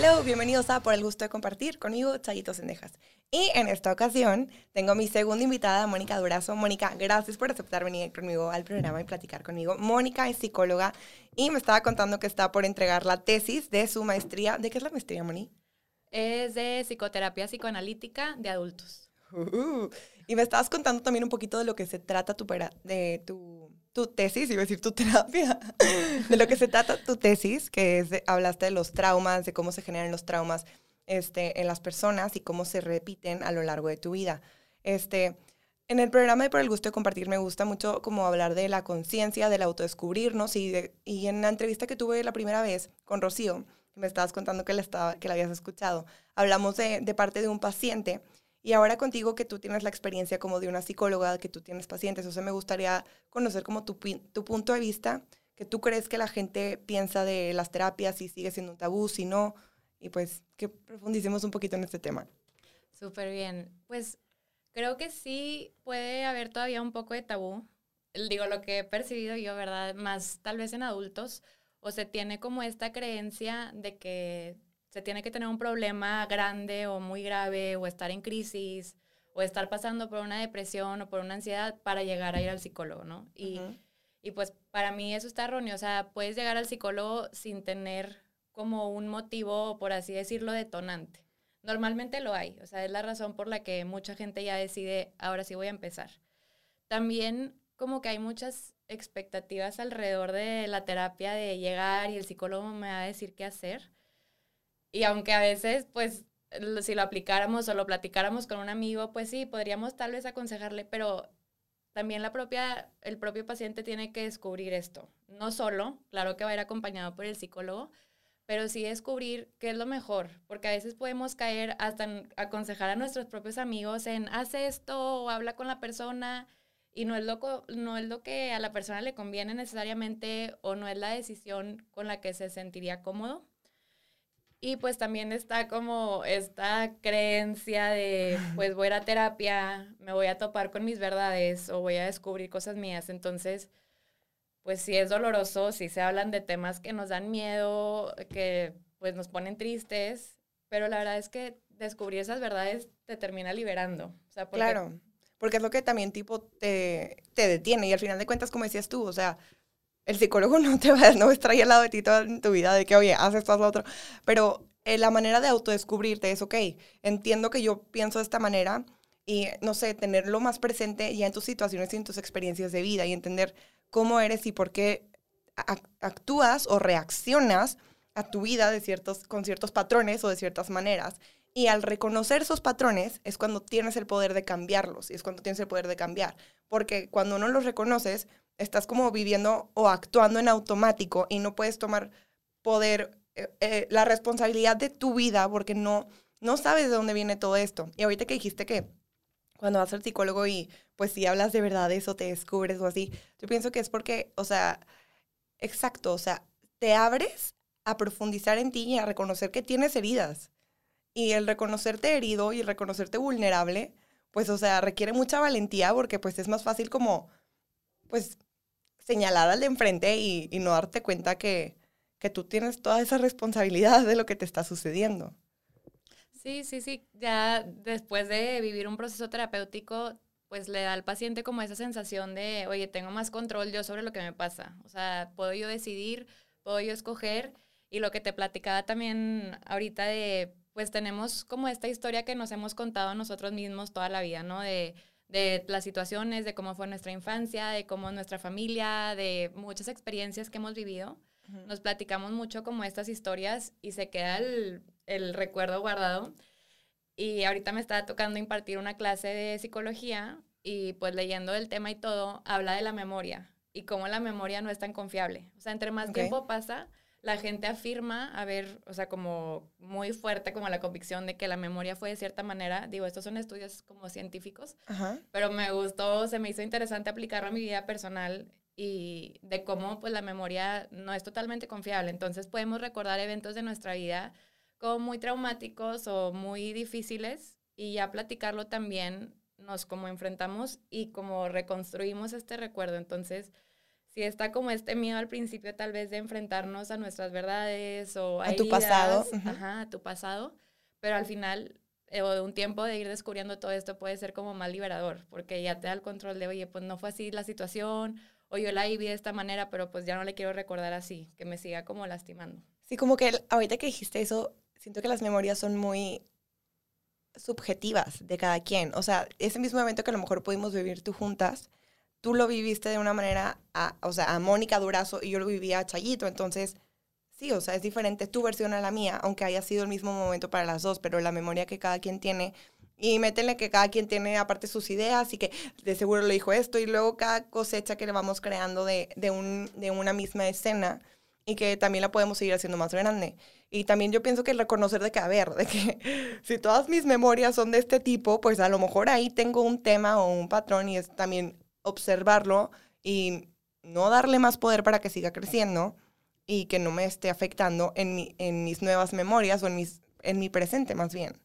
Hello, bienvenidos a Por el Gusto de Compartir conmigo, Chayito Sendejas. Y en esta ocasión tengo mi segunda invitada, Mónica Durazo. Mónica, gracias por aceptar venir conmigo al programa y platicar conmigo. Mónica es psicóloga y me estaba contando que está por entregar la tesis de su maestría. ¿De qué es la maestría, Moni? Es de psicoterapia psicoanalítica de adultos. Uh, y me estabas contando también un poquito de lo que se trata tu, de tu, tu tesis, iba a decir tu terapia, de lo que se trata tu tesis, que es, hablaste de los traumas, de cómo se generan los traumas este, en las personas y cómo se repiten a lo largo de tu vida. Este, en el programa de Por el Gusto de Compartir me gusta mucho como hablar de la conciencia, del autodescubrirnos y, y en la entrevista que tuve la primera vez con Rocío, me estabas contando que la, estaba, que la habías escuchado, hablamos de, de parte de un paciente y ahora contigo que tú tienes la experiencia como de una psicóloga, que tú tienes pacientes, o sea, me gustaría conocer como tu, tu punto de vista, que tú crees que la gente piensa de las terapias, si sigue siendo un tabú, si no, y pues que profundicemos un poquito en este tema. Súper bien. Pues creo que sí puede haber todavía un poco de tabú. Digo, lo que he percibido yo, ¿verdad? Más tal vez en adultos, o se tiene como esta creencia de que se tiene que tener un problema grande o muy grave, o estar en crisis, o estar pasando por una depresión o por una ansiedad para llegar a ir al psicólogo, ¿no? Y, y pues para mí eso está erróneo. O sea, puedes llegar al psicólogo sin tener como un motivo, por así decirlo, detonante. Normalmente lo hay, o sea, es la razón por la que mucha gente ya decide, ahora sí voy a empezar. También como que hay muchas expectativas alrededor de la terapia de llegar y el psicólogo me va a decir qué hacer. Y aunque a veces, pues, si lo aplicáramos o lo platicáramos con un amigo, pues sí, podríamos tal vez aconsejarle, pero también la propia, el propio paciente tiene que descubrir esto. No solo, claro que va a ir acompañado por el psicólogo, pero sí descubrir qué es lo mejor, porque a veces podemos caer hasta aconsejar a nuestros propios amigos en haz esto o habla con la persona y no es, lo, no es lo que a la persona le conviene necesariamente o no es la decisión con la que se sentiría cómodo. Y pues también está como esta creencia de, pues voy a ir a terapia, me voy a topar con mis verdades o voy a descubrir cosas mías. Entonces, pues sí es doloroso, sí se hablan de temas que nos dan miedo, que pues nos ponen tristes, pero la verdad es que descubrir esas verdades te termina liberando. O sea, Claro, porque es lo que también tipo te, te detiene y al final de cuentas, como decías tú, o sea, el psicólogo no te va, no estar ahí al lado de ti toda tu vida de que, oye, haces esto, haz otro, pero eh, la manera de autodescubrirte es, ok, entiendo que yo pienso de esta manera y, no sé, tenerlo más presente ya en tus situaciones y en tus experiencias de vida y entender cómo eres y por qué actúas o reaccionas a tu vida de ciertos, con ciertos patrones o de ciertas maneras. Y al reconocer esos patrones es cuando tienes el poder de cambiarlos y es cuando tienes el poder de cambiar. Porque cuando no los reconoces, estás como viviendo o actuando en automático y no puedes tomar poder, eh, eh, la responsabilidad de tu vida porque no, no sabes de dónde viene todo esto. Y ahorita que dijiste que cuando vas al psicólogo y pues si hablas de verdad eso, te descubres o así, yo pienso que es porque, o sea, exacto, o sea, te abres a profundizar en ti y a reconocer que tienes heridas. Y el reconocerte herido y el reconocerte vulnerable, pues, o sea, requiere mucha valentía porque pues es más fácil como, pues, señalar al de enfrente y, no darte cuenta que, que tú tienes toda esa responsabilidad de lo que te está sucediendo. Sí, sí, sí. Ya después de vivir un proceso terapéutico, pues le da al paciente como esa sensación de, oye, tengo más control yo sobre lo que me pasa. O sea, puedo yo decidir, puedo yo escoger. Y lo que te platicaba también ahorita de, pues tenemos como esta historia que nos hemos contado nosotros mismos toda la vida, ¿no? De, de las situaciones, de cómo fue nuestra infancia, de cómo nuestra familia, de muchas experiencias que hemos vivido. Nos platicamos mucho como estas historias y se queda el, el recuerdo guardado. Y ahorita me está tocando impartir una clase de psicología y pues leyendo el tema y todo, habla de la memoria y cómo la memoria no es tan confiable. O sea, entre más tiempo pasa, la gente afirma a ver, o sea, como muy fuerte como la convicción de que la memoria fue de cierta manera. Digo, estos son estudios como científicos, pero me gustó, se me hizo interesante aplicarlo a mi vida personal y de cómo pues la memoria no es totalmente confiable. Entonces podemos recordar eventos de nuestra vida como muy traumáticos o muy difíciles y ya platicarlo también nos como enfrentamos y como reconstruimos este recuerdo. Entonces, sí está como este miedo al principio tal vez de enfrentarnos a nuestras verdades o a, tu pasado. Ajá, a tu pasado, pero al final eh, o de un tiempo de ir descubriendo todo esto puede ser como más liberador, porque ya te da el control de, oye, pues no fue así la situación, o yo la viví de esta manera, pero pues ya no le quiero recordar así, que me siga como lastimando. Sí, como que ahorita que dijiste eso, siento que las memorias son muy subjetivas de cada quien. O sea, ese mismo evento que a lo mejor pudimos vivir tú juntas, tú lo viviste de una manera, a, o sea, a Mónica Durazo y yo lo vivía a Chayito. Entonces, sí, o sea, es diferente tu versión a la mía, aunque haya sido el mismo momento para las dos, pero la memoria que cada quien tiene. Y métele que cada quien tiene aparte sus ideas y que de seguro le dijo esto y luego cada cosecha que le vamos creando de, de, un, de una misma escena y que también la podemos seguir haciendo más grande. Y también yo pienso que reconocer de que, a ver, de que si todas mis memorias son de este tipo, pues a lo mejor ahí tengo un tema o un patrón y es también observarlo y no darle más poder para que siga creciendo y que no me esté afectando en, mi, en mis nuevas memorias o en, mis, en mi presente más bien,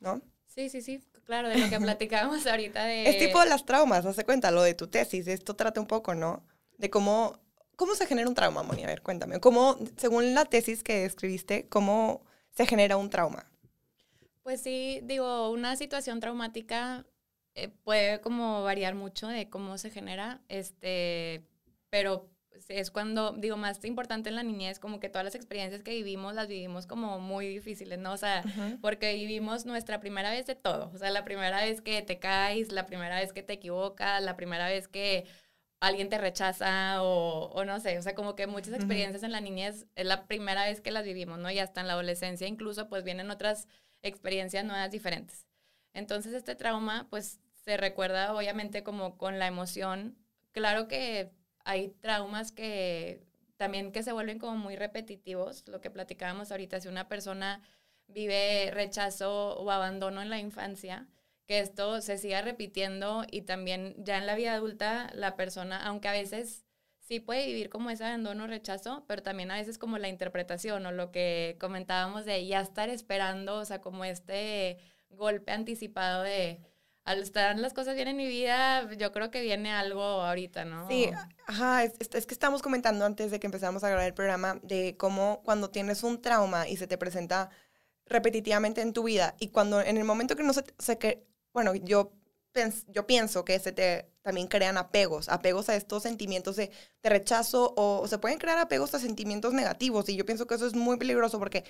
¿no? Sí, sí, sí, claro, de lo que platicábamos ahorita de... Es tipo de las traumas, hace cuenta, lo de tu tesis, esto trata un poco, ¿no? De cómo, cómo se genera un trauma, Moni, a ver, cuéntame, cómo, según la tesis que escribiste, cómo se genera un trauma. Pues sí, digo, una situación traumática eh, puede como variar mucho de cómo se genera, este, pero es cuando, digo, más importante en la niñez, como que todas las experiencias que vivimos las vivimos como muy difíciles, ¿no? O sea, porque vivimos nuestra primera vez de todo, o sea, la primera vez que te caes, la primera vez que te equivocas, la primera vez que alguien te rechaza o, o no sé, o sea, como que muchas experiencias en la niñez es la primera vez que las vivimos, ¿no? Y hasta en la adolescencia incluso, pues vienen otras experiencias nuevas diferentes. Entonces, este trauma, pues se recuerda obviamente como con la emoción. Claro que hay traumas que también que se vuelven como muy repetitivos, lo que platicábamos ahorita, si una persona vive rechazo o abandono en la infancia, que esto se siga repitiendo y también ya en la vida adulta la persona, aunque a veces sí puede vivir como ese abandono o rechazo, pero también a veces como la interpretación o lo que comentábamos de ya estar esperando, o sea, como este golpe anticipado de al estar las cosas bien en mi vida, yo creo que viene algo ahorita, ¿no? Sí, ajá, es, es, que estábamos comentando antes de que empezamos a grabar el programa de cómo cuando tienes un trauma y se te presenta repetitivamente en tu vida y cuando en el momento que no se, se bueno, yo, yo pienso que se te también crean apegos, apegos a estos sentimientos de, rechazo o, se pueden crear apegos a sentimientos negativos y yo pienso que eso es muy peligroso porque,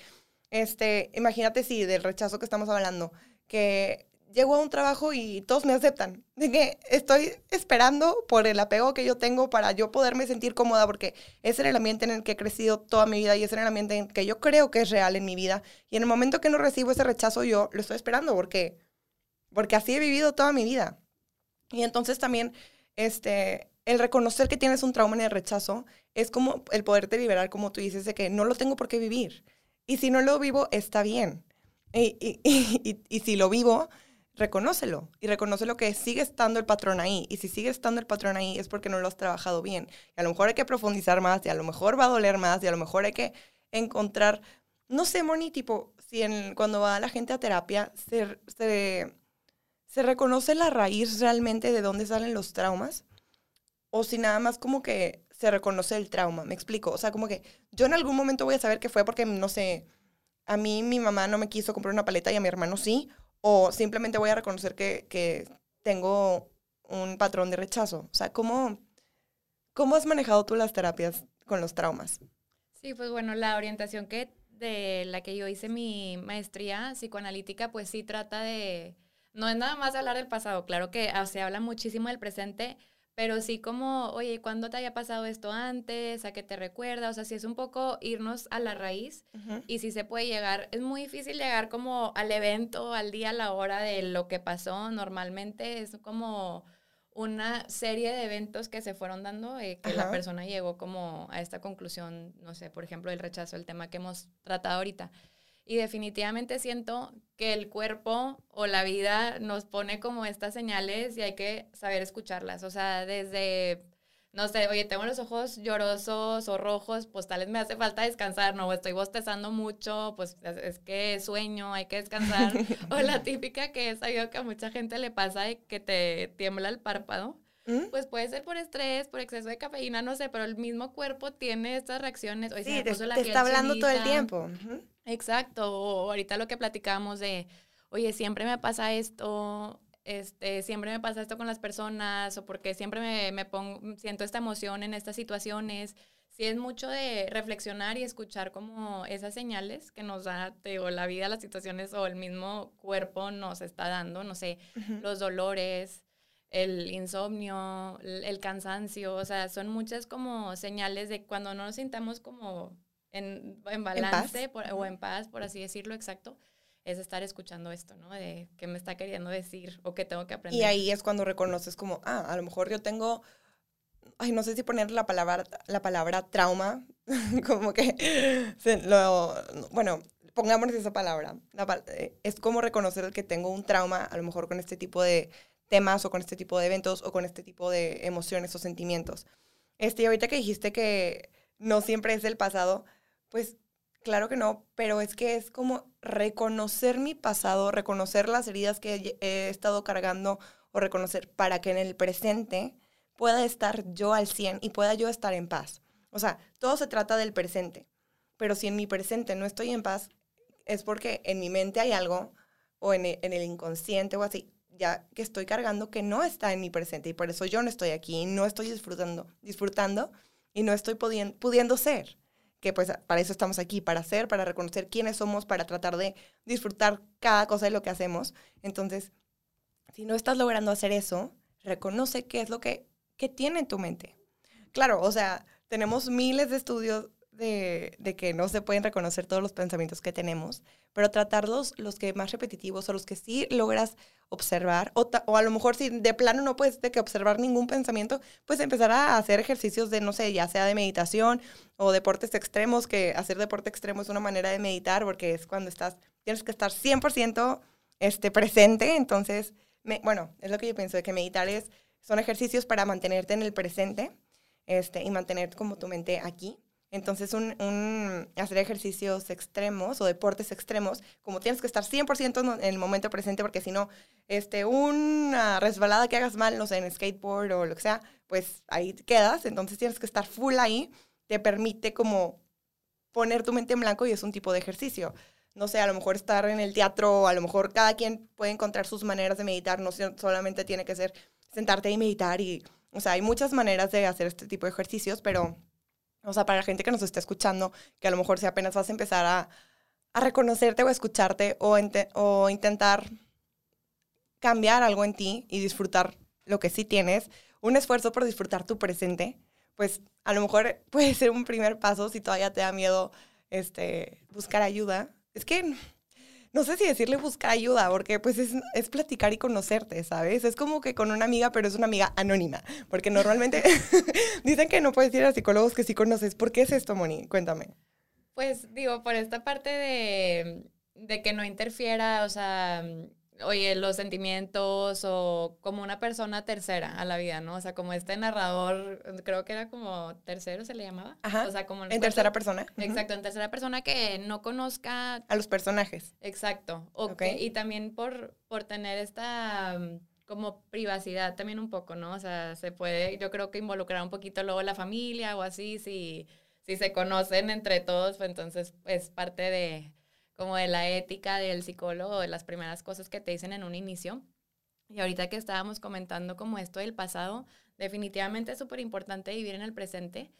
este, imagínate si del rechazo que estamos hablando, que llego a un trabajo y todos me aceptan. De que estoy esperando por el apego que yo tengo para yo poderme sentir cómoda, porque ese era el ambiente en el que he crecido toda mi vida y ese era el ambiente en que yo creo que es real en mi vida. Y en el momento que no recibo ese rechazo, yo lo estoy esperando porque, porque así he vivido toda mi vida. Y entonces también, este, el reconocer que tienes un trauma en el rechazo es como el poderte liberar, como tú dices, de que no lo tengo por qué vivir. Y si no lo vivo, está bien. Y, y, y, y si lo vivo, reconócelo y reconoce lo que sigue estando el patrón ahí. Y si sigue estando el patrón ahí es porque no lo has trabajado bien. Y a lo mejor hay que profundizar más y a lo mejor va a doler más y a lo mejor hay que encontrar, no sé, Moni, tipo, si en, cuando va la gente a terapia se, se, se reconoce la raíz realmente de dónde salen los traumas o si nada más como que se reconoce el trauma, me explico. O sea, como que yo en algún momento voy a saber que fue porque, no sé, a mí mi mamá no me quiso comprar una paleta y a mi hermano sí, o simplemente voy a reconocer que, que tengo un patrón de rechazo. O sea, ¿cómo, ¿cómo has manejado tú las terapias con los traumas? Sí, pues bueno, la orientación que de la que yo hice mi maestría psicoanalítica, pues sí trata de, no es nada más hablar del pasado, claro que ah, se habla muchísimo del presente, pero sí como, oye, ¿cuándo te haya pasado esto antes? ¿A qué te recuerda? O sea, sí es un poco irnos a la raíz y si se puede llegar, es muy difícil llegar como al evento, al día, a la hora de lo que pasó. Normalmente es como una serie de eventos que se fueron dando eh, que la persona llegó como a esta conclusión, no sé, por ejemplo, el rechazo, el tema que hemos tratado ahorita. Y definitivamente siento que el cuerpo o la vida nos pone como estas señales y hay que saber escucharlas. O sea, desde, no sé, oye, tengo los ojos llorosos o rojos, pues tal vez me hace falta descansar, no, estoy bostezando mucho, pues es, que sueño, hay que descansar. o la típica que he sabido que a mucha gente le pasa y que te tiembla el párpado. ¿Mm? Pues puede ser por estrés, por exceso de cafeína, no sé, pero el mismo cuerpo tiene estas reacciones. Hoy se Sí, me te, la te piel está hablando todo el tiempo. Exacto, o ahorita lo que platicábamos de, oye, siempre me pasa esto, este, siempre me pasa esto con las personas, o porque siempre me, me pongo, siento esta emoción en estas situaciones. Sí es mucho de reflexionar y escuchar como esas señales que nos da, te digo, la vida, las situaciones o el mismo cuerpo nos está dando, no sé, los dolores, el insomnio, el, el cansancio, o sea, son muchas como señales de cuando no nos sintamos como en, en balance por- o en paz, por así decirlo, exacto, es estar escuchando esto, ¿no? De qué me está queriendo decir o qué tengo que aprender. Y ahí es cuando reconoces como, ah, a lo mejor yo tengo, ay, no sé si poner la palabra, la palabra trauma, como que, lo, bueno, pongamos esa palabra. La eh, es como reconocer que tengo un trauma, a lo mejor con este tipo de temas o con este tipo de eventos o con este tipo de emociones o sentimientos. Este, y ahorita que dijiste que no siempre es el pasado, pues claro que no, pero es que es como reconocer mi pasado, reconocer las heridas que he- estado cargando o reconocer para que en el presente pueda estar yo al 100 y pueda yo estar en paz. O sea, todo se trata del presente, pero si en mi presente no estoy en paz, es porque en mi mente hay algo o en el inconsciente o así, ya que estoy cargando que no está en mi presente y por eso yo no estoy aquí, no estoy disfrutando, disfrutando y no estoy pudien- pudiendo ser. Que pues para eso estamos aquí, para ser, para reconocer quiénes somos, para tratar de disfrutar cada cosa de lo que hacemos. Entonces, si no estás logrando hacer eso, reconoce qué es lo que, que tiene en tu mente. Claro, o sea, tenemos miles de estudios de, que no se pueden reconocer todos los pensamientos que tenemos, pero tratarlos los que más repetitivos o los que sí logras observar, o, a lo mejor si de plano no puedes de que observar ningún pensamiento, pues empezar a hacer ejercicios de, no sé, ya sea de meditación o deportes extremos, que hacer deporte extremo es una manera de meditar porque es cuando estás, tienes que estar 100% este, presente, entonces, bueno, es lo que yo pienso, de que meditar es, son ejercicios para mantenerte en el presente este, y mantener como tu mente aquí. Entonces, un, hacer ejercicios extremos o deportes extremos, como tienes que estar 100% en el momento presente, porque si no, este, una resbalada que hagas mal, no sé, en skateboard o lo que sea, pues ahí quedas. Entonces, tienes que estar full ahí. Te permite como poner tu mente en blanco y es un tipo de ejercicio. No sé, a lo mejor estar en el teatro, a lo mejor cada quien puede encontrar sus maneras de meditar, no so- solamente tiene que ser sentarte y meditar y, o sea, hay muchas maneras de hacer este tipo de ejercicios, pero, o sea, para la gente que nos está escuchando, que a lo mejor si apenas vas a empezar a, a reconocerte o a escucharte o, o intentar cambiar algo en ti y disfrutar lo que sí tienes, un esfuerzo por disfrutar tu presente, pues a lo mejor puede ser un primer paso si todavía te da miedo este, buscar ayuda. Es que no sé si decirle buscar ayuda, porque pues es, es platicar y conocerte, ¿sabes? Es como que con una amiga, pero es una amiga anónima, porque normalmente dicen que no puedes ir a psicólogos que sí conoces. ¿Por qué es esto, Moni? Cuéntame. Pues digo, por esta parte de, de que no interfiera, o sea, oye, los sentimientos o como una persona tercera a la vida, ¿no? O sea, como este narrador, creo que era como tercero se le llamaba. Ajá, O sea, como En tercera persona. Exacto, en tercera persona que no conozca A los personajes. Exacto. O Ok. que- y también por, por tener esta mm, como privacidad también un poco, ¿no? O sea, se puede, yo creo que involucrar un poquito luego la familia o así, si, si se conocen entre todos, pues entonces es parte de como de la ética del psicólogo, de las primeras cosas que te dicen en un inicio. Y ahorita que estábamos comentando como esto del pasado, definitivamente es súper importante vivir en el presente.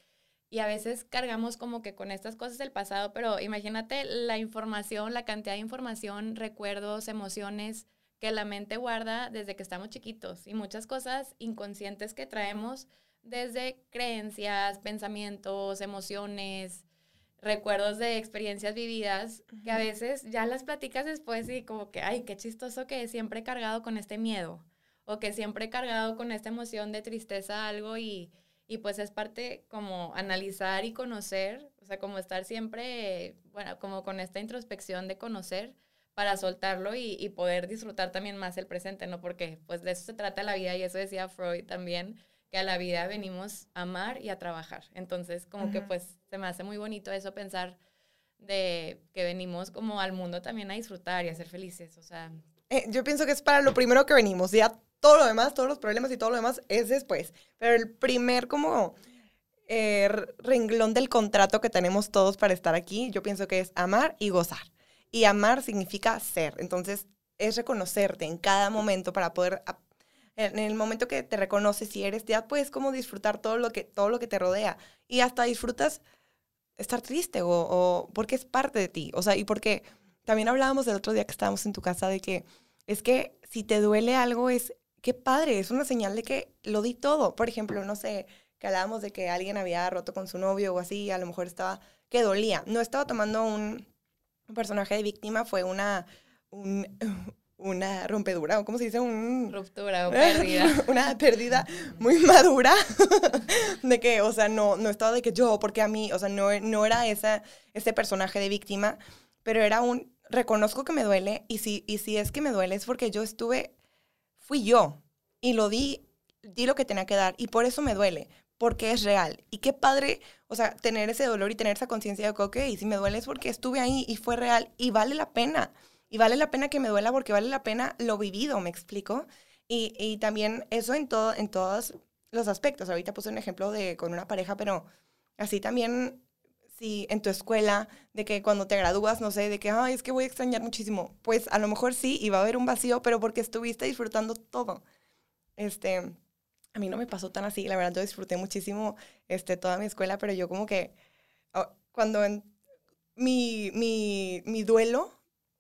Y a veces cargamos como que con estas cosas del pasado, pero imagínate la información, la cantidad de información, recuerdos, emociones que la mente guarda desde que estamos chiquitos y muchas cosas inconscientes que traemos desde creencias, pensamientos, emociones, recuerdos de experiencias vividas, que a veces ya las platicas después y como que, ay, qué chistoso que siempre he cargado con este miedo o que siempre he cargado con esta emoción de tristeza algo y, y pues es parte como analizar y conocer, o sea, como estar siempre, bueno, como con esta introspección de conocer para soltarlo y, y poder disfrutar también más el presente, ¿no? Porque pues de eso se trata la vida y eso decía Freud también, que a la vida venimos a amar y a trabajar. Entonces, como que pues se me hace muy bonito eso pensar de que venimos como al mundo también a disfrutar y a ser felices, o sea, Eh, yo pienso que es para lo primero que venimos. Ya todo lo demás, todos los problemas y todo lo demás es después. Pero el primer como eh, renglón del contrato que tenemos todos para estar aquí, yo pienso que es amar y gozar. Y amar significa ser. Entonces, es reconocerte en cada momento para poder en el momento que te reconoces y eres, ya puedes como disfrutar todo lo que, todo lo que te rodea. Y hasta disfrutas estar triste o, porque es parte de ti. O sea, y porque también hablábamos el otro día que estábamos en tu casa de que es que si te duele algo es, qué padre, es una señal de que lo di todo. Por ejemplo, no sé, que hablábamos de que alguien había roto con su novio o así, a lo mejor estaba, que dolía. No estaba tomando un, un personaje de víctima, fue una, un, una rompedura, o cómo se dice, un... Ruptura o pérdida. una pérdida muy madura, de que, o sea, no, no estaba de que yo, porque a mí, o sea, no, no era esa, ese personaje de víctima, pero era un, reconozco que me duele, y si, y si es que me duele es porque yo estuve, fui yo, y lo di, di lo que tenía que dar, y por eso me duele, porque es real. Y qué padre, o sea, tener ese dolor y tener esa conciencia de que, ok, si me duele es porque estuve ahí y fue real, y vale la pena. Y vale la pena que me duela porque vale la pena lo vivido, ¿me explico? Y, y también eso en, todo, en todos los aspectos. Ahorita puse un ejemplo de con una pareja, pero así también si en tu escuela, de que cuando te gradúas, no sé, de que, ay, es que voy a extrañar muchísimo. Pues a lo mejor sí, y va a haber un vacío, pero porque estuviste disfrutando todo. Este, a mí no me pasó tan así, la verdad, yo disfruté muchísimo este, toda mi escuela, pero yo como que, ah, cuando en, mi, mi, mi duelo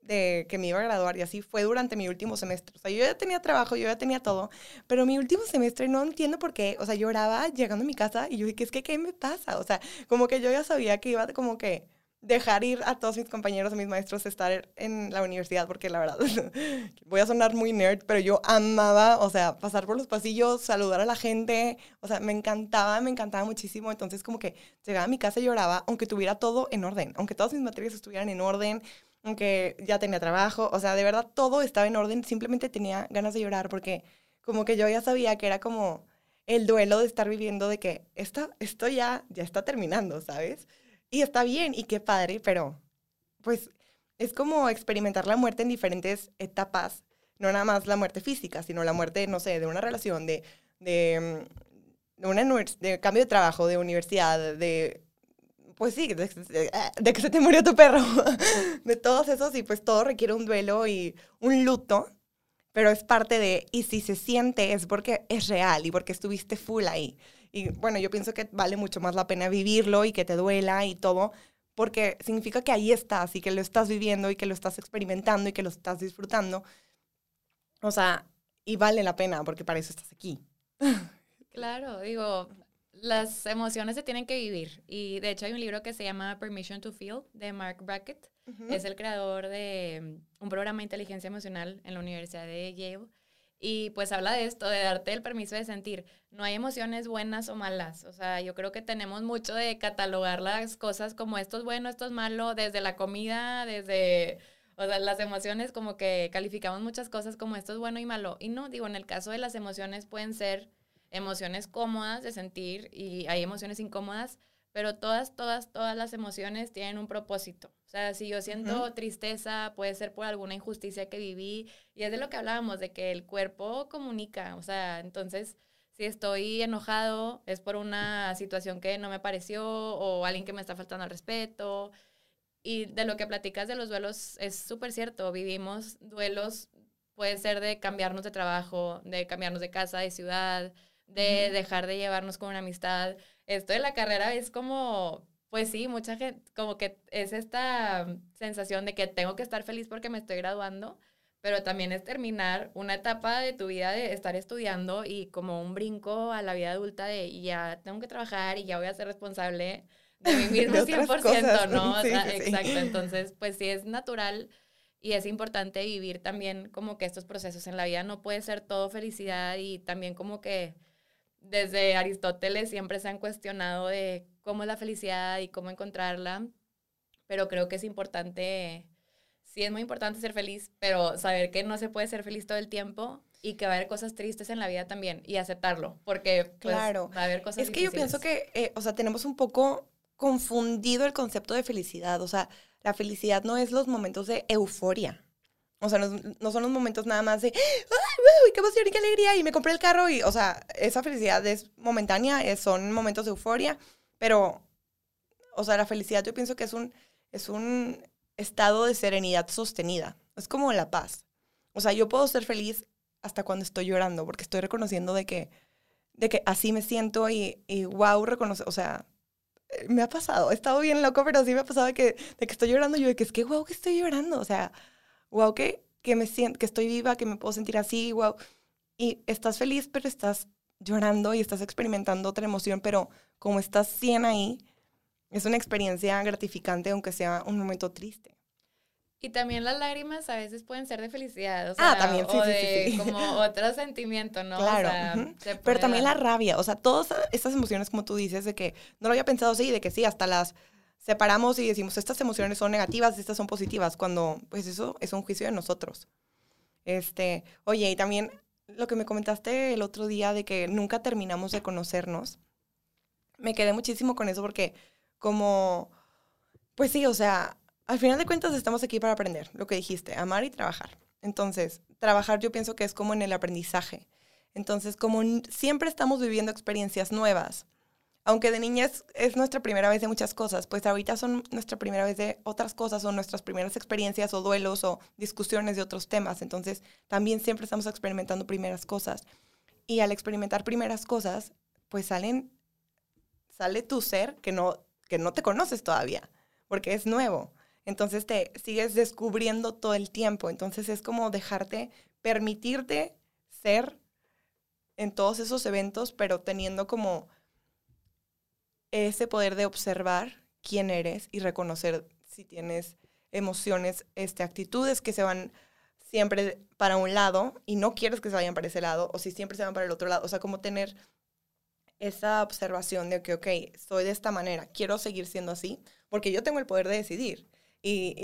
de que me iba a graduar y así fue durante mi último semestre. O sea, yo ya tenía trabajo, yo ya tenía todo, pero mi último semestre no entiendo por qué, o sea, lloraba llegando a mi casa y yo dije, es que qué me pasa? O sea, como que yo ya sabía que iba como que dejar ir a todos mis compañeros, a mis maestros, estar en la universidad, porque la verdad, voy a sonar muy nerd, pero yo amaba, o sea, pasar por los pasillos, saludar a la gente, o sea, me encantaba, me encantaba muchísimo, entonces como que llegaba a mi casa y lloraba, aunque tuviera todo en orden, aunque todas mis materias estuvieran en orden, aunque ya tenía trabajo, o sea, de verdad todo estaba en orden, simplemente tenía ganas de llorar porque como que yo ya sabía que era como el duelo de estar viviendo de que esto, esto ya, ya está terminando, ¿sabes? Y está bien y qué padre, pero pues es como experimentar la muerte en diferentes etapas, no nada más la muerte física, sino la muerte, no sé, de una relación, de, de, mm, de, una, de cambio de trabajo, de universidad, de pues sí, de, que se te murió tu perro, de todos esos y pues todo requiere un duelo y un luto, pero es parte de, y si se siente es porque es real y porque estuviste full ahí. Y bueno, yo pienso que vale mucho más la pena vivirlo y que te duela y todo, porque significa que ahí estás y que lo estás viviendo y que lo estás experimentando y que lo estás disfrutando. O sea, y vale la pena porque para eso estás aquí. Claro, digo, las emociones se tienen que vivir. Y de hecho hay un libro que se llama Permission to Feel de Mark Brackett. Es el creador de mm, un programa de inteligencia emocional en la Universidad de Yale. Y pues habla de esto, de darte el permiso de sentir. No hay emociones buenas o malas. O sea, yo creo que tenemos mucho de catalogar las cosas como esto es bueno, esto es malo, desde la comida, desde... O sea, las emociones como que calificamos muchas cosas como esto es bueno y malo. Y no, digo, en el caso de las emociones pueden ser emociones cómodas de sentir y hay emociones incómodas, pero todas, todas, todas las emociones tienen un propósito. O sea, si yo siento tristeza, puede ser por alguna injusticia que viví, y es de lo que hablábamos, de que el cuerpo comunica, o sea, entonces, si estoy enojado, es por una situación que no me pareció o alguien que me está faltando al respeto. Y de lo que platicas de los duelos es súper cierto, vivimos duelos, puede ser de cambiarnos de trabajo, de cambiarnos de casa, de ciudad, de dejar de llevarnos con una amistad. Esto de la carrera es como, pues sí, mucha gente, como que es esta sensación de que tengo que estar feliz porque me estoy graduando, pero también es terminar una etapa de tu vida de estar estudiando y como un brinco a la vida adulta de ya tengo que trabajar y ya voy a ser responsable de mi mismo 100%, ¿no? Exacto, entonces pues sí es natural y es importante vivir también como que estos procesos en la vida. No puede ser todo felicidad y también como que desde Aristóteles siempre se han cuestionado de cómo es la felicidad y cómo encontrarla, pero creo que es importante, sí es muy importante ser feliz, pero saber que no se puede ser feliz todo el tiempo y que va a haber cosas tristes en la vida también y aceptarlo, porque pues, claro. va a haber cosas Es que yo pienso que, eh, o sea, tenemos un poco confundido el concepto de felicidad, o sea, la felicidad no es los momentos de euforia. O sea, no, son los momentos nada más de, ¡ay, qué emoción y qué alegría! Y me compré el carro y, o sea, esa felicidad es momentánea, es- son momentos de euforia, pero, o sea, la felicidad yo pienso que es un, es un estado de serenidad sostenida. Es como la paz. O sea, yo puedo ser feliz hasta cuando estoy llorando, porque estoy reconociendo de que, de que así me siento y, y wow, reconoce, o sea, me ha pasado, he estado bien loco, pero sí me ha pasado de que, de que estoy llorando, yo de que es que wow que estoy llorando, o sea, wow que, que me siento, que estoy viva, que me puedo sentir así, wow. Y estás feliz, pero estás llorando y estás experimentando otra emoción, pero como estás 100 ahí, es una experiencia gratificante, aunque sea un momento triste. Y también las lágrimas a veces pueden ser de felicidad, o Ah, sea, también, sí, o sí, sí, de sí. como otro sentimiento, ¿no? O Claro, sea, ujú. se puede Pero también la dar. rabia, o sea, todas estas emociones, como tú dices, de que no lo había pensado así, de que sí, hasta las separamos y decimos, estas emociones son negativas, estas son positivas, cuando pues eso es un juicio de nosotros. Este, oye, y también lo que me comentaste el otro día de que nunca terminamos de conocernos, me quedé muchísimo con eso porque como, pues sí, o sea, al final de cuentas estamos aquí para aprender, lo que dijiste, amar y trabajar. Entonces, trabajar yo pienso que es como en el aprendizaje. Entonces, como siempre estamos viviendo experiencias nuevas, aunque de niñez es nuestra primera vez de muchas cosas, pues ahorita son nuestra primera vez de otras cosas o nuestras primeras experiencias o duelos o discusiones de otros temas. Entonces, también siempre estamos experimentando primeras cosas. Y al experimentar primeras cosas, pues salen, sale tu ser que no, que no te conoces todavía, porque es nuevo. Entonces te sigues descubriendo todo el tiempo. Entonces es como dejarte, permitirte ser en todos esos eventos, pero teniendo como ese poder de observar quién eres y reconocer si tienes emociones, este, actitudes que se van siempre para un lado y no quieres que se vayan para ese lado, o si siempre se van para el otro lado. O sea, como tener esa observación de que, ok, soy de esta manera, quiero seguir siendo así, porque yo tengo el poder de decidir. Y,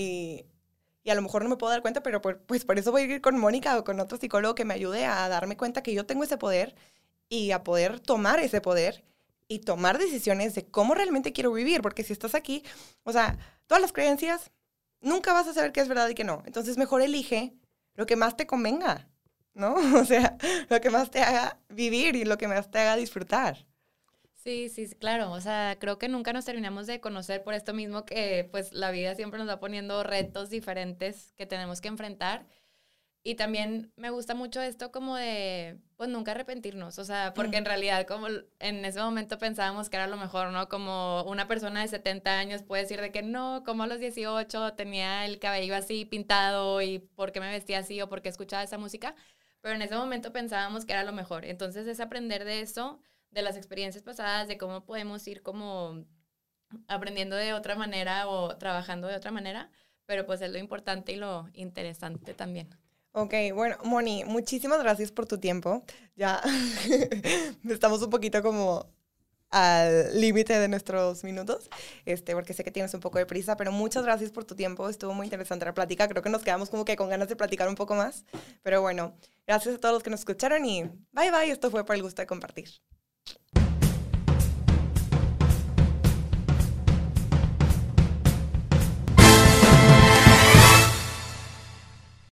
y, a lo mejor no me puedo dar cuenta, pero por- pues por eso voy a ir con Mónica o con otro psicólogo que me ayude a darme cuenta que yo tengo ese poder y a poder tomar ese poder y tomar decisiones de cómo realmente quiero vivir, porque si estás aquí, o sea, todas las creencias, nunca vas a saber qué es verdad y qué no. Entonces mejor elige lo que más te convenga, ¿no? O sea, lo que más te haga vivir y lo que más te haga disfrutar. Sí, sí, claro. O sea, creo que nunca nos terminamos de conocer por esto mismo que pues la vida siempre nos va poniendo retos diferentes que tenemos que enfrentar. Y también me gusta mucho esto como de, pues nunca arrepentirnos, o sea, porque en realidad como en ese momento pensábamos que era lo mejor, ¿no? Como una persona de 70 años puede decir de que no, como a los 18 tenía el cabello así pintado y por qué me vestía así o por qué escuchaba esa música, pero en ese momento pensábamos que era lo mejor. Entonces es aprender de eso, de las experiencias pasadas, de cómo podemos ir como aprendiendo de otra manera o trabajando de otra manera, pero pues es lo importante y lo interesante también. Ok, bueno, Moni, muchísimas gracias por tu tiempo. Ya estamos un poquito como al límite de nuestros minutos, este, porque sé que tienes un poco de prisa, pero muchas gracias por tu tiempo. Estuvo muy interesante la plática. Creo que nos quedamos como que con ganas de platicar un poco más. Pero bueno, gracias a todos los que nos escucharon y bye bye. Esto fue por el gusto de compartir.